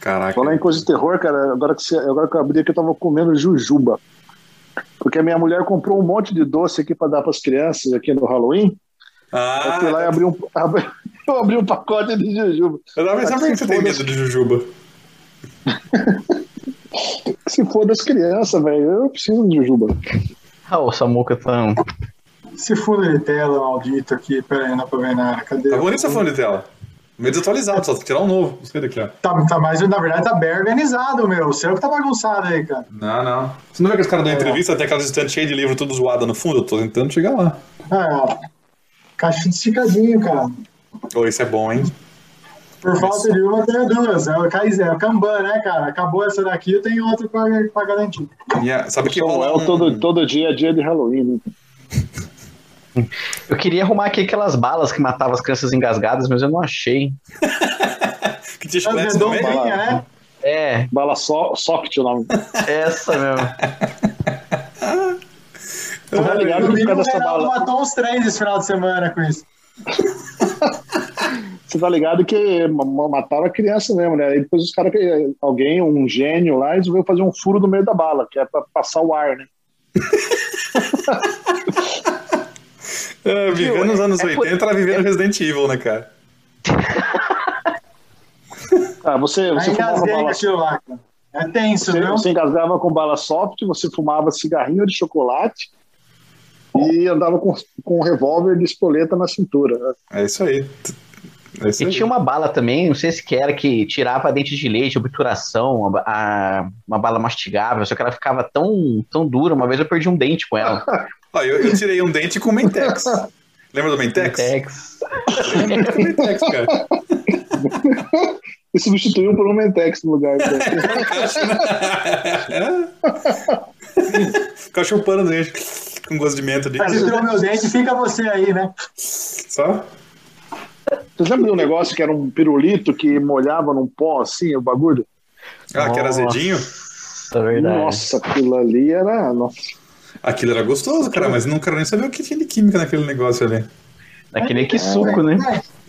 Caraca. Falar em coisa de terror, cara, agora que, você, agora que eu abri aqui, eu tava comendo jujuba. Porque a minha mulher comprou um monte de doce aqui para dar para as crianças aqui no Halloween. Ah, eu fui lá e abri um, abri, eu abri um pacote de jujuba. Eu tava pensando por que você tem medo de jujuba? Se for das crianças, velho, eu preciso de jujuba. Ah, o Samuca tá. Se for de tela, maldito aqui, pera aí, não pra ver nada. Cadê? Tá bonito essa fone de tela. Meio desatualizado, só tirar um novo. Gostei daqui, ó. Tá, tá, mas na verdade tá bem organizado, meu. O seu que tá bagunçado aí, cara. Não, não. Você não vê que os caras dão entrevista, tem aquelas estantes cheias de livro tudo zoado no fundo? Eu tô tentando chegar lá. Ah, ó. Caixinha esticadinho, cara. Ô, isso é bom, hein? Por falta de uma, tem duas. É o, Kaizen, é o Kanban, né, cara? Acabou essa daqui, eu tenho outra pra, pra garantir. Yeah, sabe que rola um... todo, todo dia é dia de Halloween. Né? Eu queria arrumar aqui aquelas balas que matavam as crianças engasgadas, mas eu não achei. que chiclete também? redondinhas, né? É, Bala so, soft o nome. essa mesmo. Você tá ligado por causa dessa bala. matou uns três esse final de semana com isso. Você tá ligado que ma- mataram a criança mesmo, né? Aí depois os caras, alguém, um gênio lá, resolveu fazer um furo no meio da bala, que é pra passar o ar, né? É, vivendo nos anos É por- 80, ela vivendo Resident Evil, né, cara? Ah, você, você fumava engasguei com bala. É tenso, Você, viu? você engasgava com bala soft, você fumava cigarrinho de chocolate e andava com, com um revólver de espoleta na cintura. É isso aí. É E tinha uma bala também, não sei se que era, que tirava dente de leite, obturação, a- a- uma bala mastigável, só que ela ficava tão, tão dura. Uma vez eu perdi um dente com ela. Ó, eu, eu tirei um dente com Mentex. Lembra do Mentex? Tex. Lembra do Mentex, cara. E substituiu por um Mentex no lugar. né? Ficar chupando o dente com gosto de menta. De... Mas você tirou meu dente, fica você aí, né? Só? Você já viu um negócio que era um pirulito que molhava num pó assim, o bagulho? Ah, que era azedinho? Nossa, é. Nossa, aquilo ali era. Nossa. Aquilo era gostoso, cara, mas não quero nem saber o que tinha de química naquele negócio ali. Daquele que suco, né?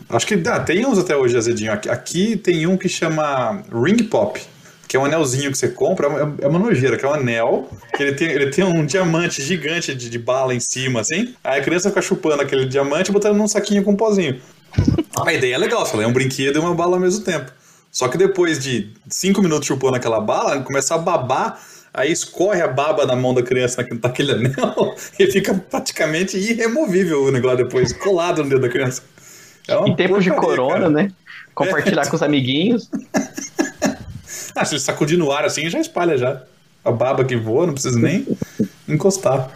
Acho que dá, tem uns até hoje azedinho. Aqui, aqui tem um que chama Ring Pop, que é um anelzinho que você compra, é é uma nojeira, que é um anel, que ele tem, ele tem um diamante gigante de, de bala em cima, assim. Aí a criança fica chupando aquele diamante e botando num saquinho com um pozinho. A ideia é legal, é um brinquedo e uma bala ao mesmo tempo. Só que depois de cinco minutos chupando aquela bala, começa a babar, aí escorre a baba na mão da criança naquele, anel e fica praticamente irremovível o negócio depois, colado no dedo da criança. É Em tempos de corona, cara. né? Compartilhar com os amiguinhos. Ah, se ele sacudir no ar assim, já espalha já. A baba que voa, não precisa nem encostar.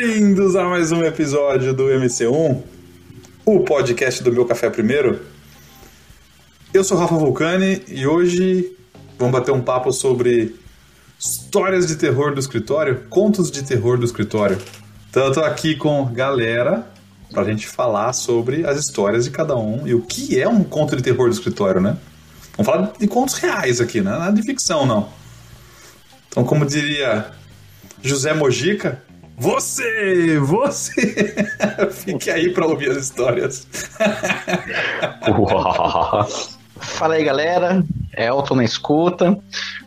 Bem-vindos a mais um episódio do MC1, o podcast do Meu Café Primeiro. Eu sou Rafa Vulcani e hoje vamos bater um papo sobre histórias de terror do escritório, contos de terror do escritório. Então eu tô aqui com galera pra gente falar sobre as histórias de cada um e o que é um conto de terror do escritório, né? Vamos falar de contos reais aqui, né? Nada de ficção, não. Então, como diria José Mojica, você, você, fique aí pra ouvir as histórias. Uau. Fala aí, galera. Elton na escuta.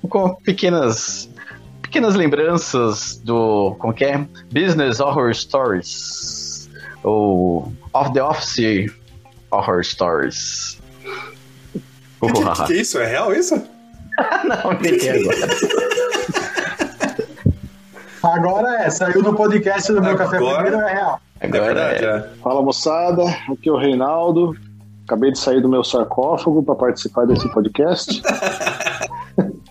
Com pequenas pequenas lembranças do como que é? Business Horror Stories. Ou Off the Office Horror Stories. O que, que, que é isso? É real isso? Não, inventei agora. Agora é, saiu no podcast do meu Agora- café primeiro, é real. É Agora verdade, é. é. Fala moçada, aqui é o Reinaldo. Acabei de sair do meu sarcófago para participar desse podcast.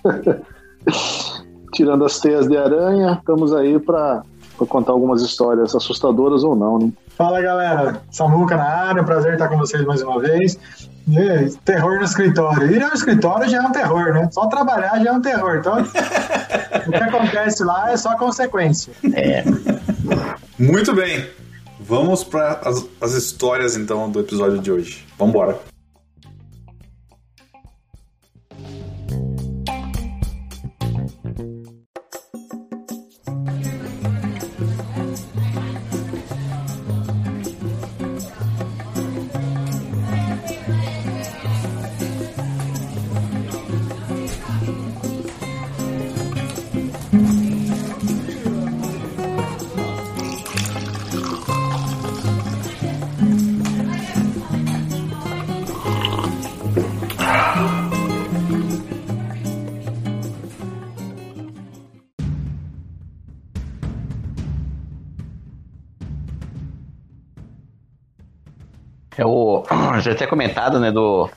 Tirando as teias de aranha, estamos aí para contar algumas histórias assustadoras ou não, né? Fala galera, Samuca na área, prazer estar com vocês mais uma vez. E, terror no escritório. Ir ao escritório já é um terror, né? Só trabalhar já é um terror. Então, o que acontece lá é só consequência. É. Muito bem. Vamos para as, as histórias então do episódio de hoje. Vamos embora. Eu já tinha comentado, né, do.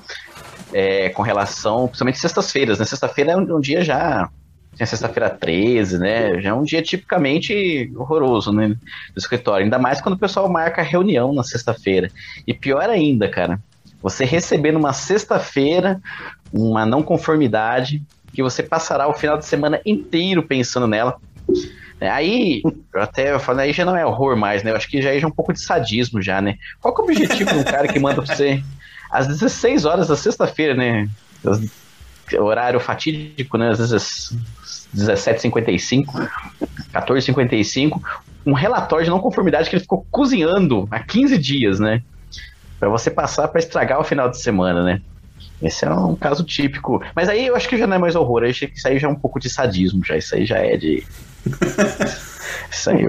É, com relação, principalmente sextas-feiras, né? Sexta-feira é um, um dia já tinha sexta-feira 13, né? Já é um dia tipicamente horroroso, né? Do escritório. Ainda mais quando o pessoal marca reunião na sexta-feira. E pior ainda, cara, você receber numa sexta-feira uma não conformidade que você passará o final de semana inteiro pensando nela. É, aí, até falo, aí já não é horror mais, né? Eu acho que já é um pouco de sadismo já, né? Qual que é o objetivo de um cara que manda pra você às 16 horas da sexta-feira, né? Horário fatídico, né? Às vezes 17h55, 14h55, um relatório de não conformidade que ele ficou cozinhando há 15 dias, né? Para você passar para estragar o final de semana, né? Esse é um caso típico. Mas aí eu acho que já não é mais horror, acho que isso aí já é um pouco de sadismo, já. Isso aí já é de. isso aí.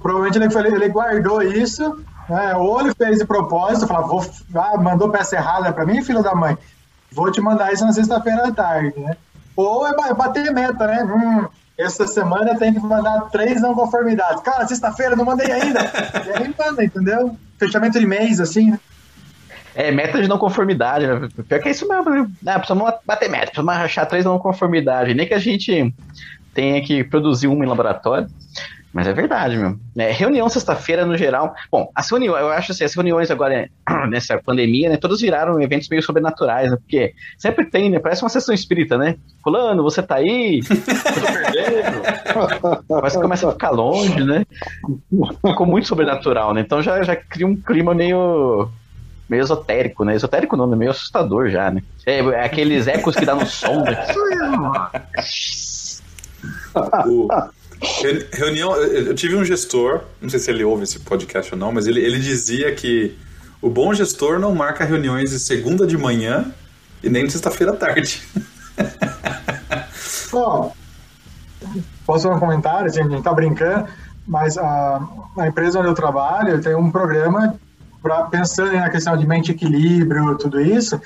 Provavelmente ele, ele guardou isso, né? ou ele fez de propósito, falou, vou, ah, mandou peça errada para mim, filho da mãe. Vou te mandar isso na sexta-feira à tarde, né? Ou é bater meta, né? Hum, essa semana tem que mandar três não conformidades. Cara, sexta-feira não mandei ainda. e aí manda, entendeu? Fechamento de mês, assim, né? É, meta de não conformidade, né? Pior que é isso mesmo, né? Ah, precisamos bater meta, precisamos achar três não conformidade. Nem que a gente tenha que produzir uma em laboratório. Mas é verdade, meu. É, reunião sexta-feira, no geral. Bom, as reuniões, eu acho assim, as reuniões agora, nessa pandemia, né? Todos viraram eventos meio sobrenaturais, né? Porque sempre tem, né? Parece uma sessão espírita, né? Fulano, você tá aí? Perdendo. Mas começa a ficar longe, né? Ficou muito sobrenatural, né? Então já, já cria um clima meio meio esotérico, né? Esotérico não, né? meio assustador já, né? É, aqueles ecos que dá no som, né? o, Reunião, eu tive um gestor, não sei se ele ouve esse podcast ou não, mas ele, ele dizia que o bom gestor não marca reuniões de segunda de manhã e nem de sexta-feira à tarde. Bom, posso dar um comentário? Assim, a gente tá brincando, mas a, a empresa onde eu trabalho tem um programa pra, pensando na questão de mente equilíbrio, tudo isso,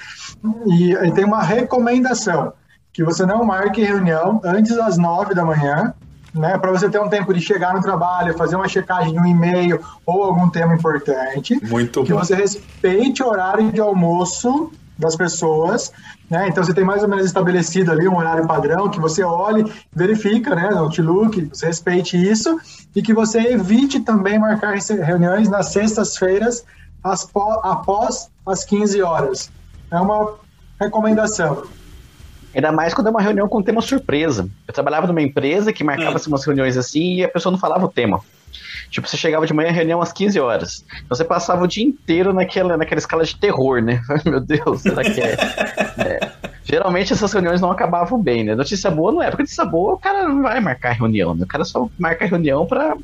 e, e tem uma recomendação que você não marque reunião antes das nove da manhã né, para você ter um tempo de chegar no trabalho, fazer uma checagem de um e-mail ou algum tema importante. Muito que bom. você respeite o horário de almoço das pessoas, né? Então você tem mais ou menos estabelecido ali um horário padrão que você olhe, verifica, né, no Outlook, você respeite isso e que você evite também marcar reuniões nas sextas-feiras após as 15 horas. É uma recomendação. Ainda mais quando é uma reunião com tema surpresa. Eu trabalhava numa empresa que marcava-se hum. umas reuniões assim e a pessoa não falava o tema. Tipo, você chegava de manhã, reunião às 15 horas. Então você passava o dia inteiro naquela, naquela escala de terror, né? Meu Deus, será que é? é? Geralmente essas reuniões não acabavam bem, né? Notícia boa não é, porque notícia boa o cara não vai marcar reunião, né? O cara só marca reunião pra,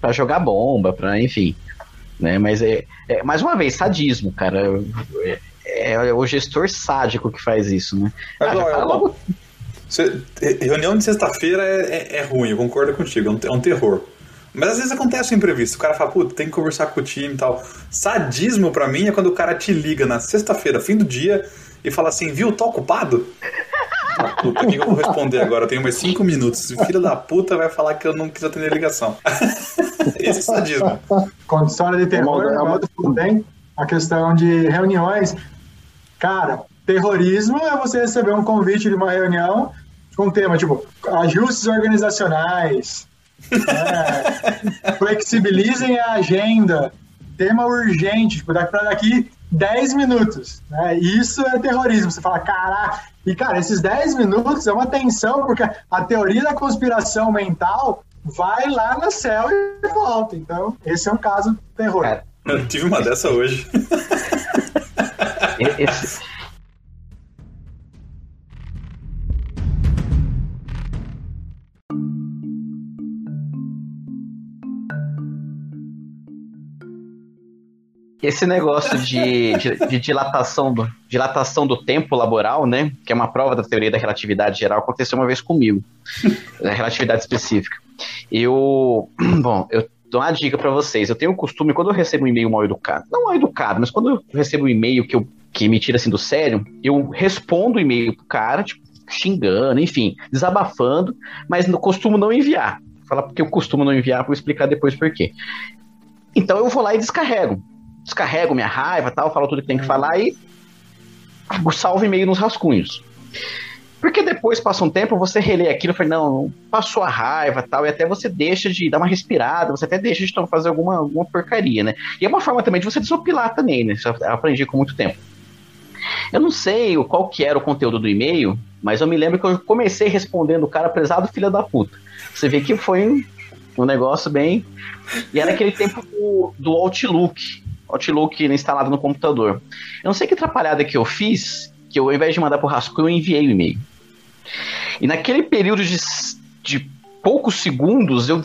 pra jogar bomba, pra, enfim. Né? Mas é, é mais uma vez, sadismo, cara. É, é o gestor sádico que faz isso, né? Ah, Agora, logo... Você, reunião de sexta-feira é, é, é, ruim, eu concordo contigo, é um, é um, terror. Mas às vezes acontece um imprevisto, o cara fala, puta, tem que conversar com o time e tal. Sadismo para mim é quando o cara te liga na sexta-feira, fim do dia, e fala assim, viu, tô ocupado? Puta, o que eu vou responder agora? Eu tenho mais cinco minutos. O filho da puta vai falar que eu não quis atender a ligação. Esse é sadismo. Com história de terror, tudo bem? A questão de reuniões, Cara, terrorismo é você receber um convite de uma reunião com um tema tipo ajustes organizacionais, é, flexibilizem a agenda, tema urgente, tipo, para daqui 10 minutos. Né? Isso é terrorismo. Você fala, caraca. E, cara, esses 10 minutos é uma tensão, porque a teoria da conspiração mental vai lá no céu e volta. Então, esse é um caso terror. Cara, eu tive uma dessa hoje. Esse... Esse negócio de, de, de, dilatação, do, dilatação do tempo laboral, né? Que é uma prova da teoria da relatividade geral, aconteceu uma vez comigo. da relatividade específica. Eu. Bom, eu dou uma dica para vocês. Eu tenho o costume, quando eu recebo um e-mail mal educado, não mal educado, mas quando eu recebo um e-mail que eu que me tira assim do sério, eu respondo o e-mail pro cara, tipo, xingando, enfim, desabafando, mas no costumo não enviar. Falar porque eu costumo não enviar, vou explicar depois por quê. Então eu vou lá e descarrego. Descarrego minha raiva tal, falo tudo que tem que falar e salvo e-mail nos rascunhos. Porque depois passa um tempo, você relê aquilo e fala, não, passou a raiva tal, e até você deixa de dar uma respirada, você até deixa de fazer alguma, alguma porcaria, né? E é uma forma também de você desopilar também, né? Isso eu aprendi com muito tempo. Eu não sei qual que era o conteúdo do e-mail, mas eu me lembro que eu comecei respondendo o cara prezado filho da puta. Você vê que foi um negócio bem. E era aquele tempo do, do Outlook. Outlook instalado no computador. Eu não sei que atrapalhada que eu fiz, que eu, ao invés de mandar pro rascunho, eu enviei o e-mail. E naquele período de, de poucos segundos, eu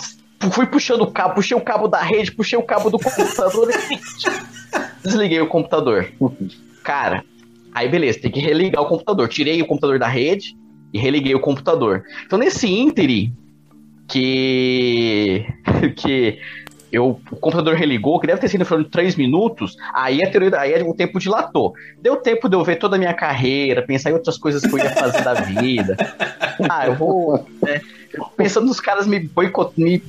fui puxando o cabo, puxei o cabo da rede, puxei o cabo do computador desliguei o computador. Cara, aí beleza, tem que religar o computador. Tirei o computador da rede e religuei o computador. Então nesse ínterim que que eu, o computador religou, que deve ter sido em 3 minutos, aí a teoria, aí o tempo dilatou. Deu tempo de eu ver toda a minha carreira, pensar em outras coisas que eu ia fazer da vida. Ah, eu vou. Né, pensando nos caras me boicotando, me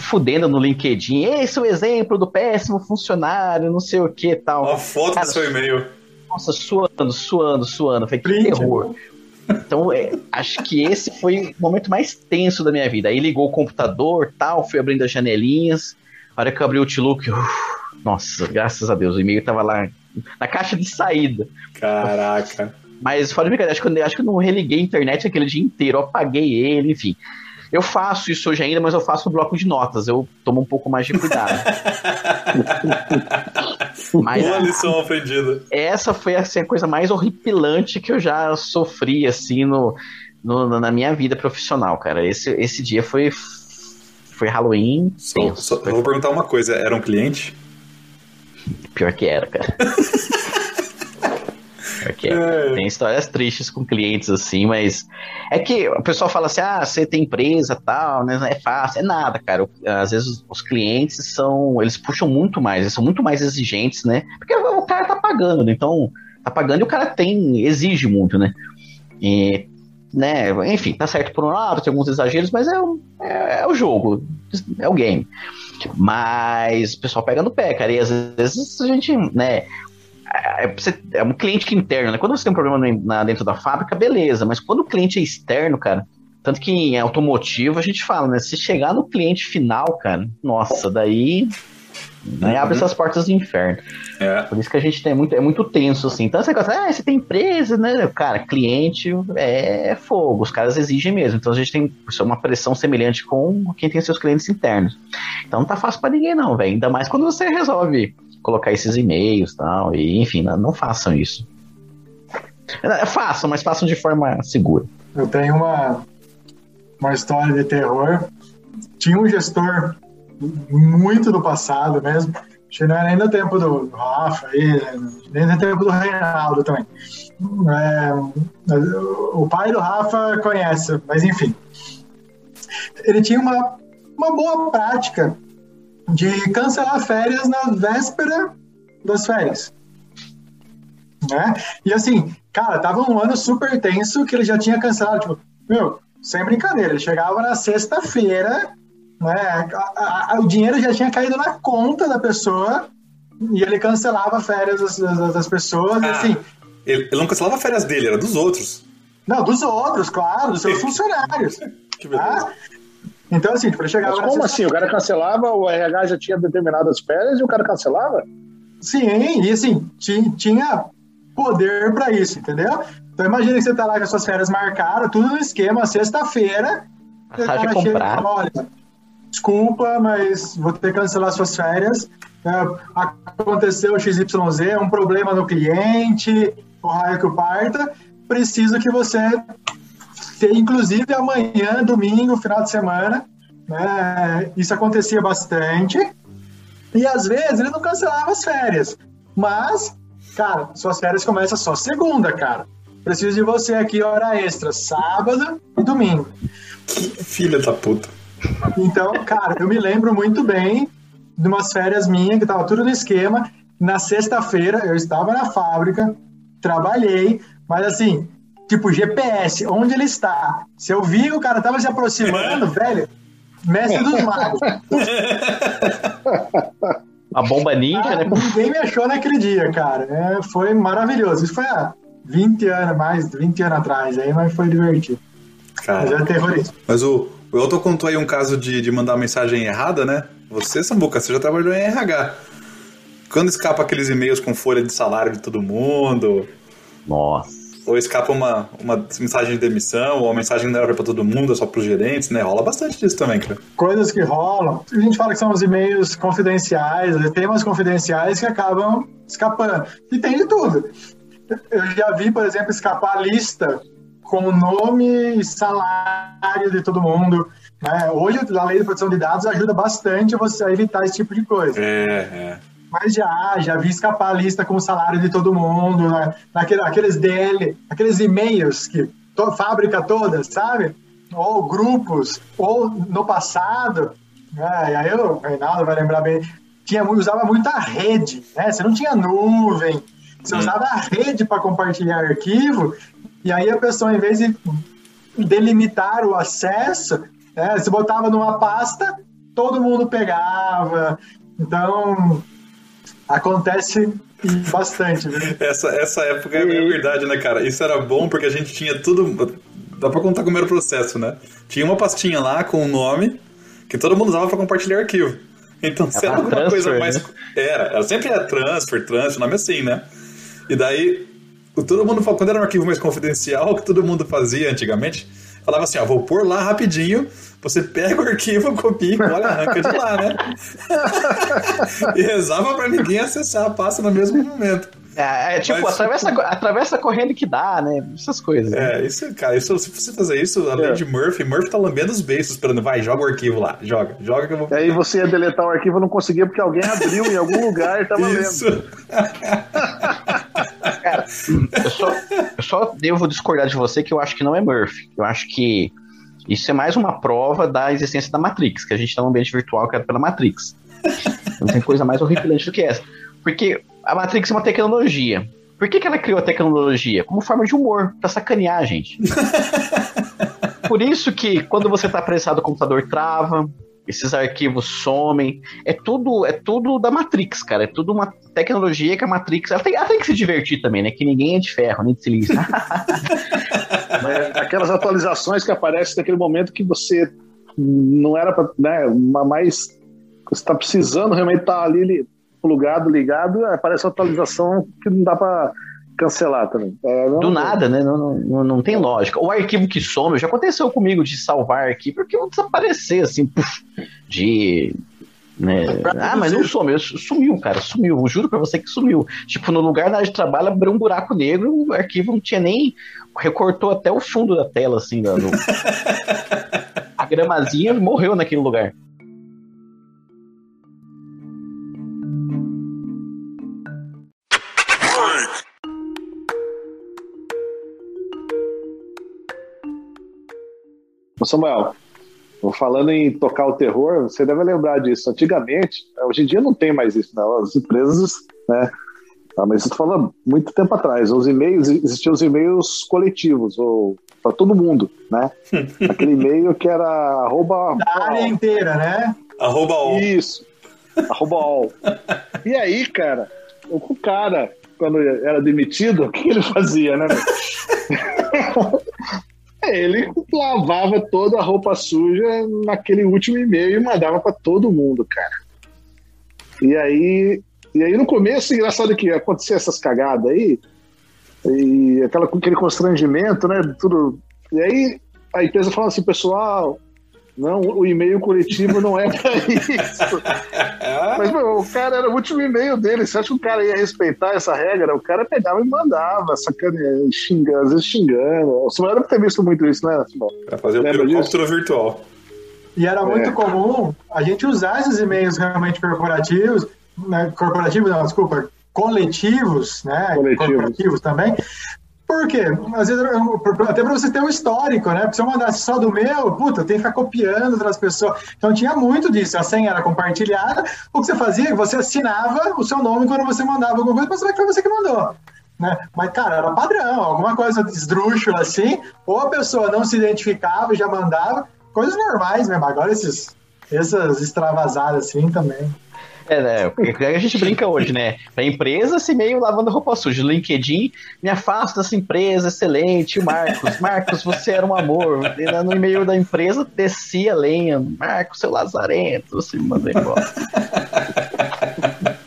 fudendo no LinkedIn. Esse é o exemplo do péssimo funcionário, não sei o que tal. Uma foto cara, do seu e-mail. Nossa, suando, suando, suando. Foi que terror. Então, é, acho que esse foi o momento mais tenso da minha vida. Aí ligou o computador, tal, fui abrindo as janelinhas. A hora que eu abri o Outlook, uf, nossa, graças a Deus, o e-mail tava lá na caixa de saída. Caraca. Mas fora de brincadeira, acho que, eu, acho que eu não religuei a internet aquele dia inteiro, eu apaguei ele, enfim. Eu faço isso hoje ainda, mas eu faço no bloco de notas. Eu tomo um pouco mais de cuidado. mas, Boa lição aprendida. Essa foi assim, a coisa mais horripilante que eu já sofri assim no, no na minha vida profissional, cara. Esse, esse dia foi foi Halloween. Só, só, eu vou perguntar uma coisa: era um cliente? Pior que era, cara. Porque é. tem histórias tristes com clientes assim, mas é que o pessoal fala assim: ah, você tem empresa tal, né? É fácil. É nada, cara. Às vezes os clientes são. Eles puxam muito mais, eles são muito mais exigentes, né? Porque o cara tá pagando, né? Então, tá pagando e o cara tem. exige muito, né? E, né? Enfim, tá certo por um lado, tem alguns exageros, mas é, é, é o jogo, é o game. Mas o pessoal pega no pé, cara. E às vezes a gente, né? É, é, é um cliente que interno, né? Quando você tem um problema na, dentro da fábrica, beleza, mas quando o cliente é externo, cara, tanto que em automotivo a gente fala, né? Se chegar no cliente final, cara, nossa, daí. Daí abre uhum. essas portas do inferno. É. Por isso que a gente tem muito, é muito tenso, assim. Então, você gosta, ah, você tem empresa, né? Cara, cliente é fogo, os caras exigem mesmo. Então a gente tem uma pressão semelhante com quem tem seus clientes internos. Então não tá fácil para ninguém, não, velho. Ainda mais quando você resolve colocar esses e-mails tal, e enfim, não, não façam isso. É, façam, mas façam de forma segura. Eu tenho uma, uma história de terror. Tinha um gestor muito do passado mesmo, acho que não era nem do tempo do Rafa, nem do tempo do Reinaldo também. É, o pai do Rafa conhece, mas enfim. Ele tinha uma, uma boa prática de cancelar férias na véspera das férias. Né? E assim, cara, tava um ano super tenso que ele já tinha cancelado, tipo, meu, sem brincadeira, ele chegava na sexta-feira, né, a, a, o dinheiro já tinha caído na conta da pessoa e ele cancelava férias das, das, das pessoas, ah, assim... Ele, ele não cancelava férias dele, era dos outros. Não, dos outros, claro, dos seus funcionários. que beleza. Tá? Então, assim, tipo, ele chegava. Mas como assim? O cara cancelava, o RH já tinha determinadas férias e o cara cancelava? Sim, e assim, tinha poder para isso, entendeu? Então imagina que você tá lá com as suas férias marcadas, tudo no esquema, sexta-feira. O cara chega e fala, olha, desculpa, mas vou ter que cancelar suas férias. É, aconteceu XYZ, é um problema no cliente, o raio que o parta. Preciso que você inclusive amanhã, domingo, final de semana, né, isso acontecia bastante. E às vezes ele não cancelava as férias. Mas, cara, suas férias começam só segunda, cara. Preciso de você aqui, hora extra, sábado e domingo. Filha da puta. Então, cara, eu me lembro muito bem de umas férias minhas, que tava tudo no esquema. Na sexta-feira, eu estava na fábrica, trabalhei, mas assim, tipo GPS, onde ele está. Se eu vi o cara tava se aproximando, velho, mestre dos magos. A bomba ninja, Ah, né? ninguém me achou naquele dia, cara. É, foi maravilhoso. Isso foi há 20 anos, mais de 20 anos atrás aí, mas foi divertido. Mas é terrorismo. mas o, o Elton contou aí um caso de, de mandar mensagem errada, né? Você, Sambuca, você já trabalhou em RH. Quando escapa aqueles e-mails com folha de salário de todo mundo, Nossa. Ou escapa uma, uma mensagem de demissão, ou a mensagem que não era pra todo mundo, é só pros gerentes, né? Rola bastante disso também, cara. Coisas que rolam. A gente fala que são os e-mails confidenciais, temas confidenciais que acabam escapando. E tem de tudo. Eu já vi, por exemplo, escapar a lista com o nome e salário de todo mundo. né? Hoje a lei de proteção de dados ajuda bastante você a evitar esse tipo de coisa. É, é. Mas já, já vi escapar a lista com o salário de todo mundo, né? Naquele, aqueles DL, aqueles e-mails que to, fábrica toda, sabe? Ou grupos, ou no passado, né? e aí o Reinaldo vai lembrar bem, tinha, usava muita rede, né? Você não tinha nuvem, você usava a rede para compartilhar arquivo, e aí a pessoa, em vez de delimitar o acesso, né? Você botava numa pasta, todo mundo pegava. Então, acontece bastante, né? Essa, essa época é verdade, né, cara? Isso era bom porque a gente tinha tudo. Dá pra contar como era o processo, né? Tinha uma pastinha lá com o nome que todo mundo usava pra compartilhar arquivo. Então, se Era alguma transfer, coisa mais. né? Era, era sempre era transfer, transfer, nome assim, né? E daí, o- todo mundo, quando era um arquivo mais confidencial, o que todo mundo fazia antigamente, falava assim: ó, vou pôr lá rapidinho, você pega o arquivo, copia e cola, arranca de lá, né? e rezava pra ninguém acessar a pasta no mesmo momento. É, é tipo, Mas- atravessa, atravessa correndo que dá, né? Essas coisas. né? É, isso, cara, isso, se você fazer isso, além É. de Murphy, Murphy tá lambendo os beiços, esperando, vai, joga o arquivo lá, joga, joga que eu vou. E aí você ia deletar o arquivo, não conseguia porque alguém abriu em algum lugar e tava lendo. Isso. Eu só, eu só devo discordar de você que eu acho que não é Murphy. Eu acho que isso é mais uma prova da existência da Matrix, que a gente tá num ambiente virtual criado pela Matrix. Não tem coisa mais horripilante do que essa. Porque a Matrix é uma tecnologia. Por que, que ela criou a tecnologia? Como forma de humor, pra sacanear a gente. Por isso que quando você tá apressado, o computador trava, esses arquivos somem. É tudo, é tudo da Matrix, cara. É tudo uma tecnologia que a Matrix. Ela tem, ela tem que se divertir também, né? Que ninguém é de ferro, nem de silício. Aquelas atualizações que aparecem naquele momento que você não era pra, né, mais você está precisando realmente estar ali li- plugado, ligado, aparece uma atualização que não dá para cancelar também. É, não- Do nada, né? Não, não- não, tem lógica. O arquivo que some, já aconteceu comigo de salvar arquivo, porque eu desaparecer, assim, puf, de. Né? Ah, mas não some, sumiu, cara, sumiu. Eu juro pra você que sumiu. Tipo, no lugar da área de trabalho abriu um buraco negro, o arquivo não tinha nem. recortou até o fundo da tela, assim, da- do- a gramazinha morreu naquele lugar. Ô, Samuel, falando em tocar o terror, você deve lembrar disso. Antigamente, hoje em dia não tem mais isso, não. As empresas, né? Ah, mas isso falando muito tempo atrás. Os e-mails, existiam os e-mails coletivos, ou para todo mundo, né? Aquele e-mail que era arroba. Da área inteira, né? Arroba on. Isso. Arroba all. E aí, cara, o cara, quando era demitido, o que ele fazia, né? ele lavava toda a roupa suja naquele último e-mail e mandava para todo mundo, cara. E aí, e aí no começo, engraçado que acontecia essas cagadas aí, e aquela, aquele constrangimento, né? Tudo. E aí a empresa falava assim, pessoal, não, o e-mail coletivo não é para isso. Mas, meu, o cara era o último e-mail dele. Você acha que o cara ia respeitar essa regra? O cara pegava e mandava, sacaneando, xingando, às vezes xingando. O Samuel deve ter visto muito isso, né, Simão? Pra fazer o Lembra pirocóptero virtual. E era muito É. comum a gente usar esses e-mails realmente corporativos, né, corporativos não, desculpa, coletivos, né, Coletivos. corporativos também. Por quê? Às vezes, até para você ter um histórico, né? Porque se eu mandasse só do meu, puta, tenho que ficar copiando outras pessoas. Então tinha muito disso. A senha era compartilhada. O que você fazia? Você assinava o seu nome quando você mandava alguma coisa para saber que foi você que mandou. Né? Mas, cara, era padrão, alguma coisa esdrúxula assim, ou a pessoa não se identificava e já mandava, coisas normais mesmo. Agora esses, essas extravasadas assim também. É, né? A gente brinca hoje, né? Pra empresa, esse meio lavando roupa suja. LinkedIn, me afasta dessa empresa, excelente. Marcos, Marcos, você era um amor. No e-mail da empresa, descia a lenha. Marcos, seu lazarento, você me mandou embora.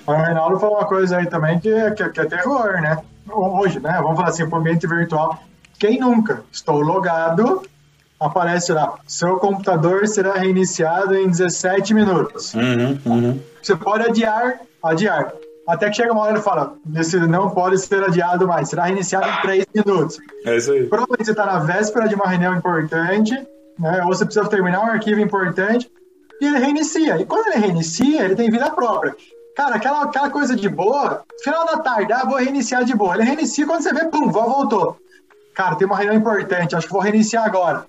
O Reinaldo falou uma coisa aí também que, que, que é terror, né? Hoje, né? Vamos falar assim, pro ambiente virtual. Quem nunca? Estou logado, aparece lá, seu computador será reiniciado em 17 minutos. Uhum, uhum. Você pode adiar, adiar. Até que chega uma hora e fala, esse não pode ser adiado mais, será reiniciado em 3 minutos. É isso aí. Provavelmente você está na véspera de uma reunião importante, né? ou você precisa terminar um arquivo importante, e ele reinicia. E quando ele reinicia, ele tem vida própria. Cara, aquela, aquela coisa de boa, final da tarde, ah, vou reiniciar de boa. Ele reinicia quando você vê, pum, voltou. Cara, tem uma reunião importante, acho que vou reiniciar agora.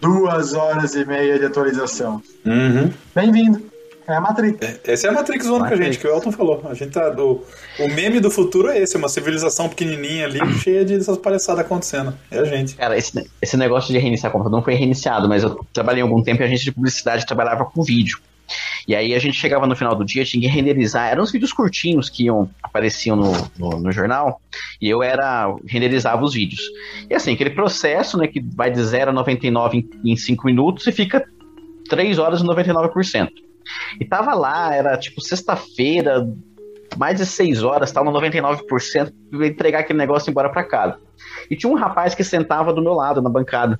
Duas horas e meia de atualização. Uhum. Bem-vindo. É a Matrix. É, Essa é a Matrix One com a gente, que o Elton falou. A gente tá. Do, o meme do futuro é esse, uma civilização pequenininha ali, cheia de essas palhaçadas acontecendo. É a gente. Cara, esse, esse negócio de reiniciar o computador não foi reiniciado, mas eu trabalhei algum tempo em agência de publicidade trabalhava com vídeo. E aí a gente chegava no final do dia, tinha que renderizar. Eram uns vídeos curtinhos que iam, apareciam no, no, no jornal, e eu era renderizava os vídeos. E assim, aquele processo, né, que vai de 0 a 99 em 5 minutos e fica 3 horas e 99%. E tava lá, era tipo sexta-feira, mais de 6 horas, tava no 99%, pra entregar aquele negócio e ir embora pra casa. E tinha um rapaz que sentava do meu lado na bancada.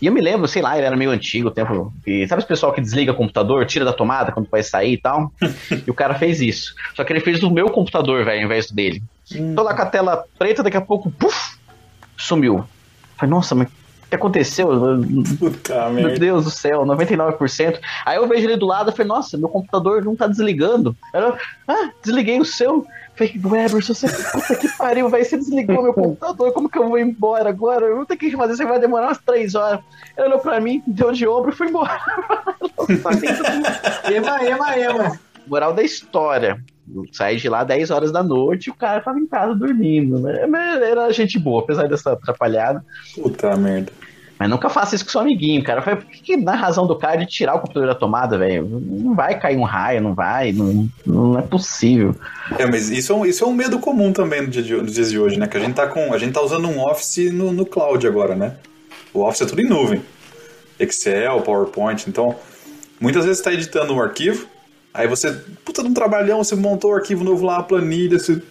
E eu me lembro, sei lá, ele era meio antigo, o tempo. E sabe esse pessoal que desliga o computador, tira da tomada quando vai sair e tal? e o cara fez isso. Só que ele fez do meu computador, velho, ao invés dele. Tô lá com a tela preta, daqui a pouco, puf, sumiu. Falei, nossa, mas que aconteceu? Puta Meu merda. Deus do céu, 99%. Aí eu vejo ele do lado e falei, nossa, meu computador não tá desligando. Eu, ah, desliguei o seu. Falei, Weberson, você puta que pariu, velho. Você desligou meu computador, como que eu vou embora agora? Eu vou ter que fazer, você vai demorar umas três horas. Ele olhou pra mim, deu de ombro e foi embora. Ema, ema, ema. Moral da história. Saí de lá 10 horas da noite e o cara tava em casa dormindo. Né? Mas era gente boa, apesar dessa atrapalhada. Puta merda. Mas nunca faça isso com seu amiguinho, cara. Foi por que, na razão do cara de tirar o computador da tomada, velho? Não vai cair um raio, não vai, não, não é possível. É, mas isso é, um, isso é um medo comum também de- nos dias de hoje, né? Que a gente tá com. A gente tá usando um Office no, no cloud agora, né? O Office é tudo em nuvem. Excel, PowerPoint. Então, muitas vezes você tá editando um arquivo, aí você. Puta de um trabalhão, você montou o arquivo novo lá, a planilha, você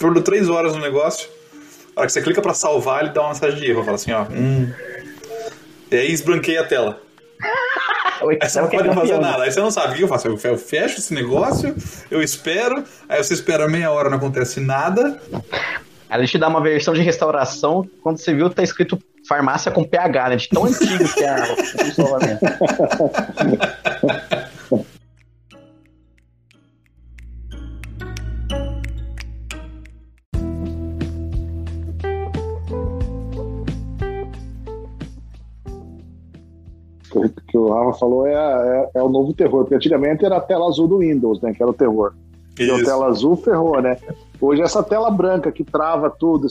perdeu três horas no negócio. A hora que você clica pra salvar, ele dá uma mensagem de erro. Fala assim, ó. Hum. E aí esbranqueia a tela. Aí você não pode fazer campeão. nada. Aí você não sabe o que eu faço. Eu fe- eu fecho esse negócio, eu espero, aí você espera meia hora, não acontece nada. Aí ele te dá uma versão de restauração, quando você viu, tá escrito farmácia com PH, né? De tão antigo que é a- o isolamento. Que o- Rafa falou é, é, é o novo terror, porque antigamente era a tela azul do Windows, né? Que era o terror. E a Isso. tela azul ferrou, né? Hoje é essa tela branca que trava tudo,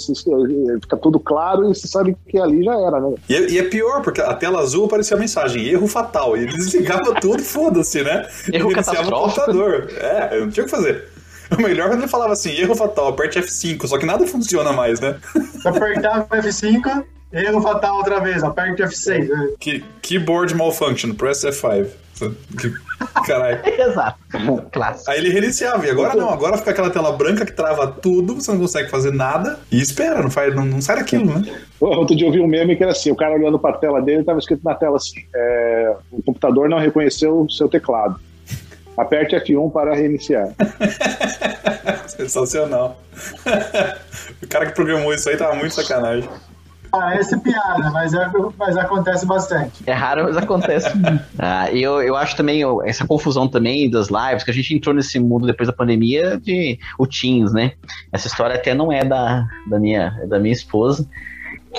fica tudo claro e você sabe que ali já era, né? E, é- e é pior, porque a tela azul aparecia a mensagem, erro fatal. E ele desligava tudo, foda-se, né? Erro iniciava o computador. É, eu não tinha o que fazer. O melhor é quando ele falava assim, erro fatal, aperte F5, só que nada funciona mais, né? O F5, erro fatal outra vez, aperte F6. né? Que, keyboard malfunction, press F5. Que- Caralho. Exato. Clássico. Aí ele reiniciava, e agora não, agora fica aquela tela branca que trava tudo, você não consegue fazer nada, e espera, não, faz, não, não sai daquilo, né? Outro dia eu vi um meme que era assim, o cara olhando para a tela dele, estava escrito na tela assim, é, o computador não reconheceu o seu teclado. Aperte F1 para reiniciar. Sensacional. o cara que programou isso aí tava muito sacanagem. Parece piada, mas, é, mas acontece bastante. É raro, mas acontece. ah, e eu, eu acho também essa confusão também das lives, que a gente entrou nesse mundo depois da pandemia de o Teams, né? Essa história até não é da, da, minha, é da minha esposa,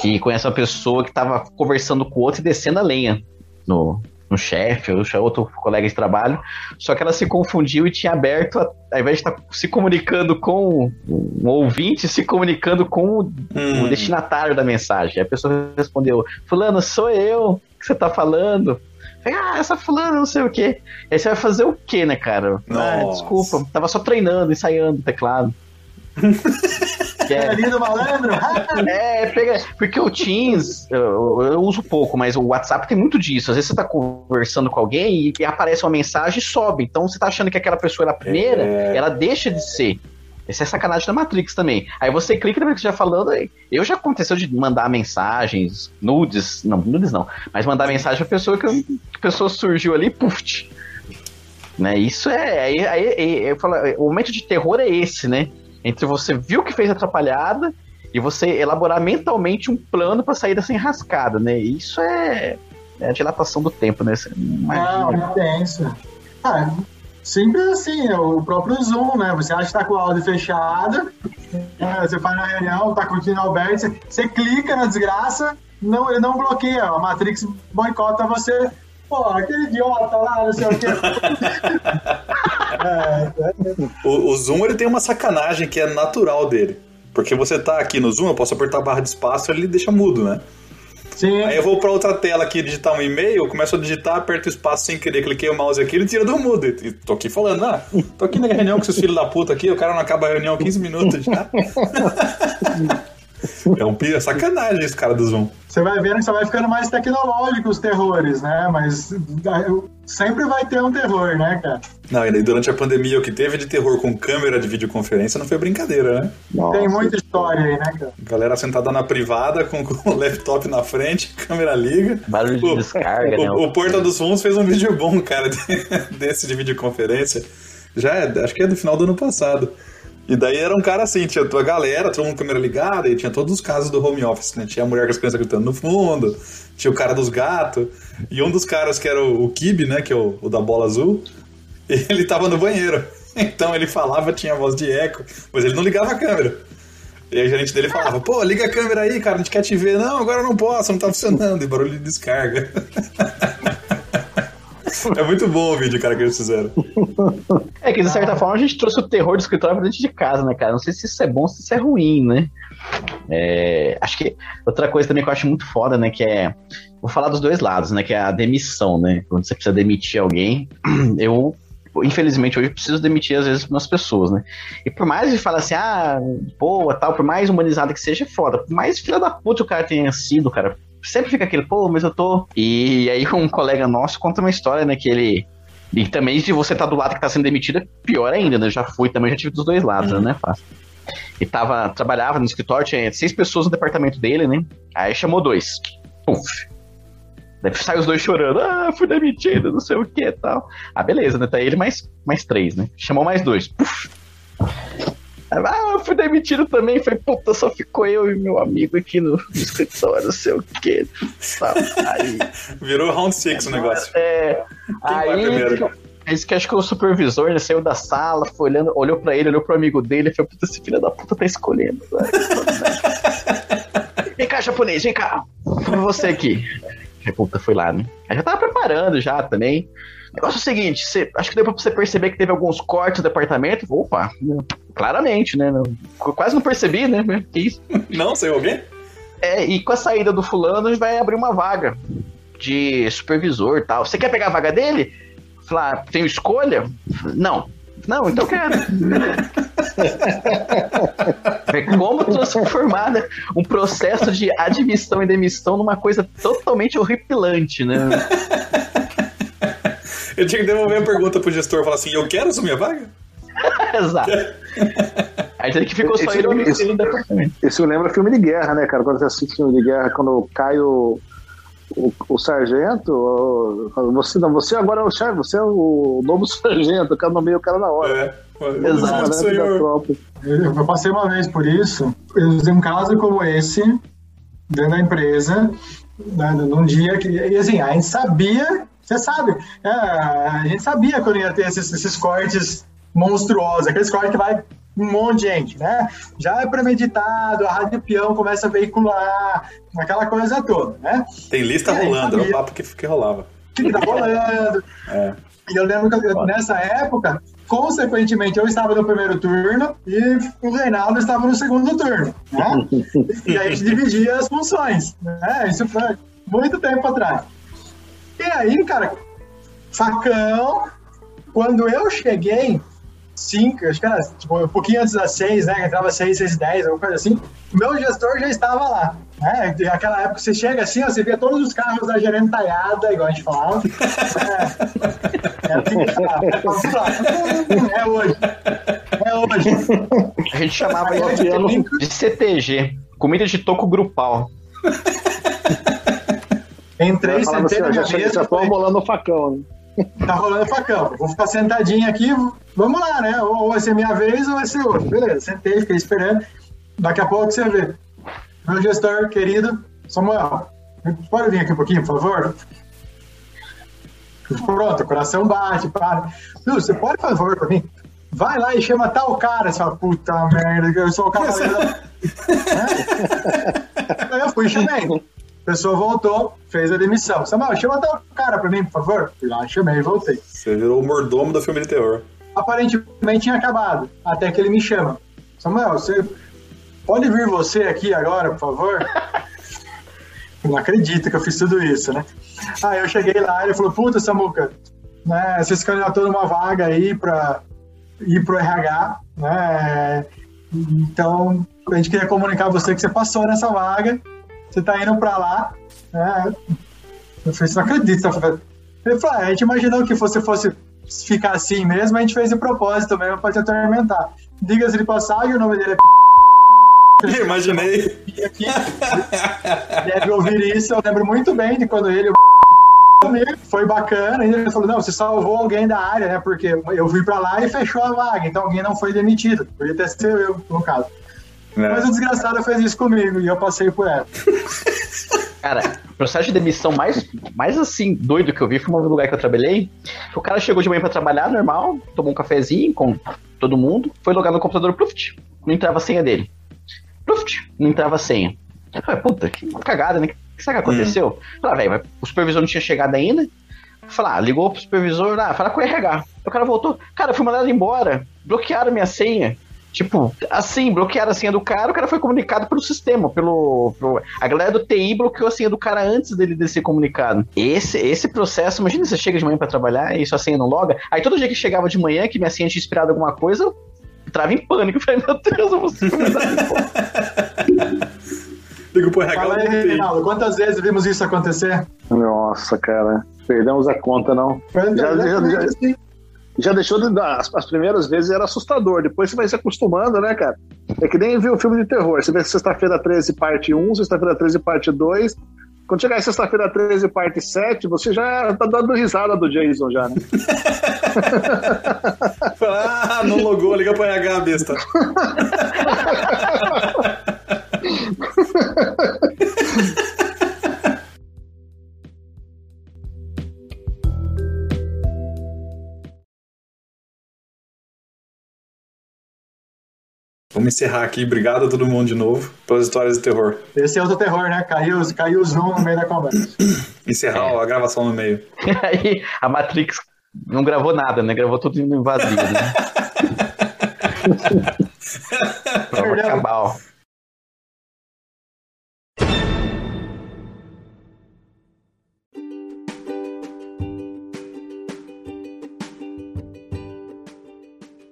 que conhece uma pessoa que tava conversando com o outro e descendo a lenha no, no chefe, ou outro colega de trabalho, só que ela se confundiu e tinha aberto, a, ao invés de estar se comunicando com um ouvinte, se comunicando com o Hum. o destinatário da mensagem. A pessoa respondeu: Fulano, sou eu que você tá falando. Ah, essa fulana, não sei o quê. Aí você vai fazer o quê, né, cara? Ah, desculpa, tava só treinando, ensaiando o teclado. Que é- Ali do malandro. É, pega. Porque o Teams, eu, eu uso pouco, mas o WhatsApp tem muito disso. Às vezes você tá conversando com alguém e, aparece uma mensagem e sobe. Então você tá achando que aquela pessoa era a primeira, É. ela deixa de ser. Essa é sacanagem da Matrix também. Aí você clica na que você já falando. aí- Eu já aconteceu de mandar mensagens, nudes, não, nudes não, mas mandar mensagem pra pessoa que a pessoa surgiu ali, puf. Né? Isso é. Aí, aí- aí eu falo, o momento de terror é esse, né? Entre você viu que fez atrapalhada e você elaborar mentalmente um plano pra sair dessa enrascada, né? Isso é, é a dilatação do tempo, né? Você não Não, imagina. é tenso. Ah, simples assim, é o próprio Zoom, né? Você acha que tá com o áudio fechado, né? você faz na reunião, tá curtindo o aberto, você, você clica na desgraça, não, ele não bloqueia, a Matrix boicota você. Pô, aquele idiota lá, não sei o quê. é, é, O, o Zoom ele tem uma sacanagem que é natural dele. Porque você tá aqui no Zoom, eu posso apertar a barra de espaço ele deixa mudo, né? sim, Aí eu vou pra outra tela aqui digitar um e-mail, começo a digitar, aperto o espaço sem querer, cliquei o mouse aqui, ele tira do mudo. E tô aqui falando, ah, tô aqui na reunião com esses filhos da puta aqui, o cara não acaba a reunião em 15 minutos já. É um pi- é sacanagem esse cara do Zoom. você vai vendo que você vai ficando mais tecnológico os terrores, né? Mas ah, sempre vai ter um terror, né, cara? Não, e daí durante a pandemia o que teve de terror com câmera de videoconferência não foi brincadeira, né? Nossa. Tem muita história aí, né, cara? Galera sentada na privada com, com o laptop na frente, câmera liga. Barulho de O- descarga, né? O, o Porta dos Fundos fez um vídeo bom, cara, de- desse de videoconferência. Já é, acho que é do final do ano passado. E daí era um cara assim, tinha a galera, todo mundo com câmera ligada, e tinha todos os casos do home office, né? Tinha a mulher com as crianças gritando no fundo, tinha o cara dos gatos, e um dos caras que era o, o Kibe, né, que é o, o da bola azul, ele tava no banheiro. Então ele falava, tinha voz de eco, mas ele não ligava a câmera. E aí a gerente dele falava, pô, liga a câmera aí, cara, a gente quer te ver. Não, agora eu não posso, não tá funcionando. E barulho de descarga. é muito bom o vídeo, cara, que eles fizeram. É que de certa forma a gente trouxe o terror do escritório pra dentro de casa, né, cara? Não sei se isso é bom ou se isso é ruim, né? É, acho que outra coisa também que eu acho muito foda, né, que é. Vou falar dos dois lados, né? Que é a demissão, né? Quando você precisa demitir alguém, eu. Infelizmente, hoje preciso demitir, às vezes, umas pessoas, né? E por mais que fala assim, ah, boa, tal, por mais humanizada que seja, é foda. Por mais filha da puta o cara tenha sido, cara, sempre fica aquele, pô, mas eu tô. E aí um colega nosso conta uma história, né, que ele. E também se você tá do lado que tá sendo demitido, é pior ainda, né? Eu já fui também, já tive dos dois lados, né? Não é fácil. E tava, trabalhava no escritório, tinha seis pessoas no departamento dele, né? Aí chamou dois. Puf. Daí sai os dois chorando, ah, fui demitido, não sei o que e tal. Ah, beleza, né? Tá ele mais, mais três, né? Chamou mais dois. Puf. Ah, fui demitido também. Foi, puta, só ficou eu e meu amigo aqui no, escritório, não sei o que. Aí, Virou round six o negócio. é, vai aí, primeiro? esse que acho que o supervisor né, saiu da sala, foi olhando, olhou pra ele, olhou pro amigo dele e falou: Puta, esse filho da puta tá escolhendo. vem cá, japonês, vem cá. Pra você aqui. Aí, puta, foi lá, né? Aí já tava preparando já também. O negócio é o seguinte: você, acho que deu pra você perceber que teve alguns cortes no departamento. Opa, né, claramente, né? Quase não percebi, né? Que isso. Não, saiu alguém? É, e com a saída do fulano, a gente vai abrir uma vaga de supervisor e tal. Você quer pegar a vaga dele? Falar, tenho escolha? Não. Não, então quero. é como transformar né, um processo de admissão e demissão numa coisa totalmente horripilante, né? Eu tinha que devolver a pergunta pro gestor e falar assim: eu quero assumir a vaga? Exato. Aí tem que ficou só ele no departamento. Isso lembra filme de guerra, né, cara? Quando você assiste filme de guerra, quando cai o, o, o sargento, o- você, não, você agora é o chefe, você é o novo sargento, o cara nomeia o cara na hora. É. Exato, da senhor. Eu, eu passei uma vez por isso. Eu usei um caso como esse, dentro da empresa, né, num dia que. E assim, a gente sabia, você sabe, é, a gente sabia quando ia ter esses, esses cortes monstruosos, aqueles cortes que vai um monte de gente, né? Já é premeditado, a rádio peão começa a veicular, aquela coisa toda, né? Tem lista rolando, era o papo que, que rolava. que tá rolando. É. E eu lembro que eu- nessa época, consequentemente, eu estava no primeiro turno e o Reinaldo estava no segundo turno. Né? E aí a gente dividia as funções. Né? Isso foi muito tempo atrás. E aí, cara, facão. Quando eu cheguei, 5, acho que era tipo, um pouquinho antes das 6, né? Que entrava 6, 6 10, alguma coisa assim. Meu gestor já estava lá. Né? Naquela época você chega assim, ó, você vê todos os carros da gerente talhada, igual a gente falava. É, é, assim, é hoje. É hoje. A gente chamava isso de CTG, comida de toco grupal. Entrei, sentei na minha mesa. Já tô rolando o facão, né? Tá rolando facão. Vou ficar sentadinho aqui, vamos lá, né? Ou vai ser minha vez ou vai ser outra. Beleza, sentei, fiquei esperando. Daqui a pouco você vê. Meu gestor querido, Samuel, pode vir aqui um pouquinho, por favor? Pronto, o coração bate, para. Viu, você pode, por favor, pra mim? Vai lá e chama tal cara. Você fala, puta merda, eu sou o cavaleiro. Aí eu fui chamei. A pessoa voltou, fez a demissão. Samuel, chama tal cara pra mim, por favor. Fui lá, chamei e voltei. Você virou o mordomo do filme de terror. Aparentemente tinha acabado, até que ele me chama. Samuel, você pode vir você aqui agora, por favor? não acredito que eu fiz tudo isso, né? Aí eu cheguei lá e ele falou, puta, Samuca, né, você se candidatou numa vaga aí pra ir pro RH, né? Então, a gente queria comunicar a você que você passou nessa vaga você tá indo pra lá, né? Eu falei, não acredito. Ele falou, ah, a gente imaginou que você fosse ficar assim mesmo, a gente fez de propósito mesmo pra te atormentar. Diga-se de passagem, o nome dele é Imaginei. Deve ouvir isso, eu lembro muito bem de quando ele foi bacana, ele falou, não, você salvou alguém da área, né, porque eu fui pra lá e fechou a vaga, então alguém não foi demitido, podia ter sido eu, no caso. É. Mas o desgraçado fez isso comigo e eu passei por ela. Cara, o processo de demissão mais, mais assim, doido que eu vi foi um lugar que eu trabalhei. O cara chegou de manhã pra trabalhar, normal, tomou um cafezinho com todo mundo, foi logar no computador, pluft, não entrava a senha dele. Pluft, não entrava a senha. Eu falei, puta, que cagada, né? O que será que aconteceu? Hum. Falei, velho, o supervisor não tinha chegado ainda. Falar, ah, ligou pro supervisor, ah, fala com o RH. O cara voltou, cara, eu fui mandado embora, bloquearam minha senha. Tipo, assim, bloquearam a senha do cara, o cara foi comunicado pelo sistema, pelo, pelo, A galera do TI bloqueou a senha do cara antes dele de ser comunicado. Esse, esse processo, imagina você chega de manhã para trabalhar e sua senha não loga. Aí todo dia que chegava de manhã, que minha senha tinha inspirado alguma coisa, eu entrava em pânico. Eu falei, meu Deus, eu vou ser Ligo pro RH. Fala aí, Reinaldo, quantas vezes vimos isso acontecer? Nossa, cara. Perdemos a conta, não. Já, já, já, já deixou de dar. As, as, primeiras vezes era assustador, depois você vai se acostumando, né, cara? É que nem ver um filme de terror. Você vê Sexta-feira 13, parte 1, Sexta-feira 13, parte 2. Quando chegar em Sexta-feira 13, parte 7, você já tá dando risada do Jason já, né? ah, não logou, liga pro RH, besta. Vamos encerrar aqui. Obrigado a todo mundo de novo pelas histórias de terror. Esse é o do terror, né? Caiu, caiu o zoom no meio da conversa. Encerrar é. a gravação no meio. Aí a Matrix não gravou nada, né? Gravou tudo em vazio, né? Prova cabal.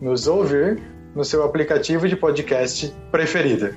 nos ouvir no seu aplicativo de podcast preferido.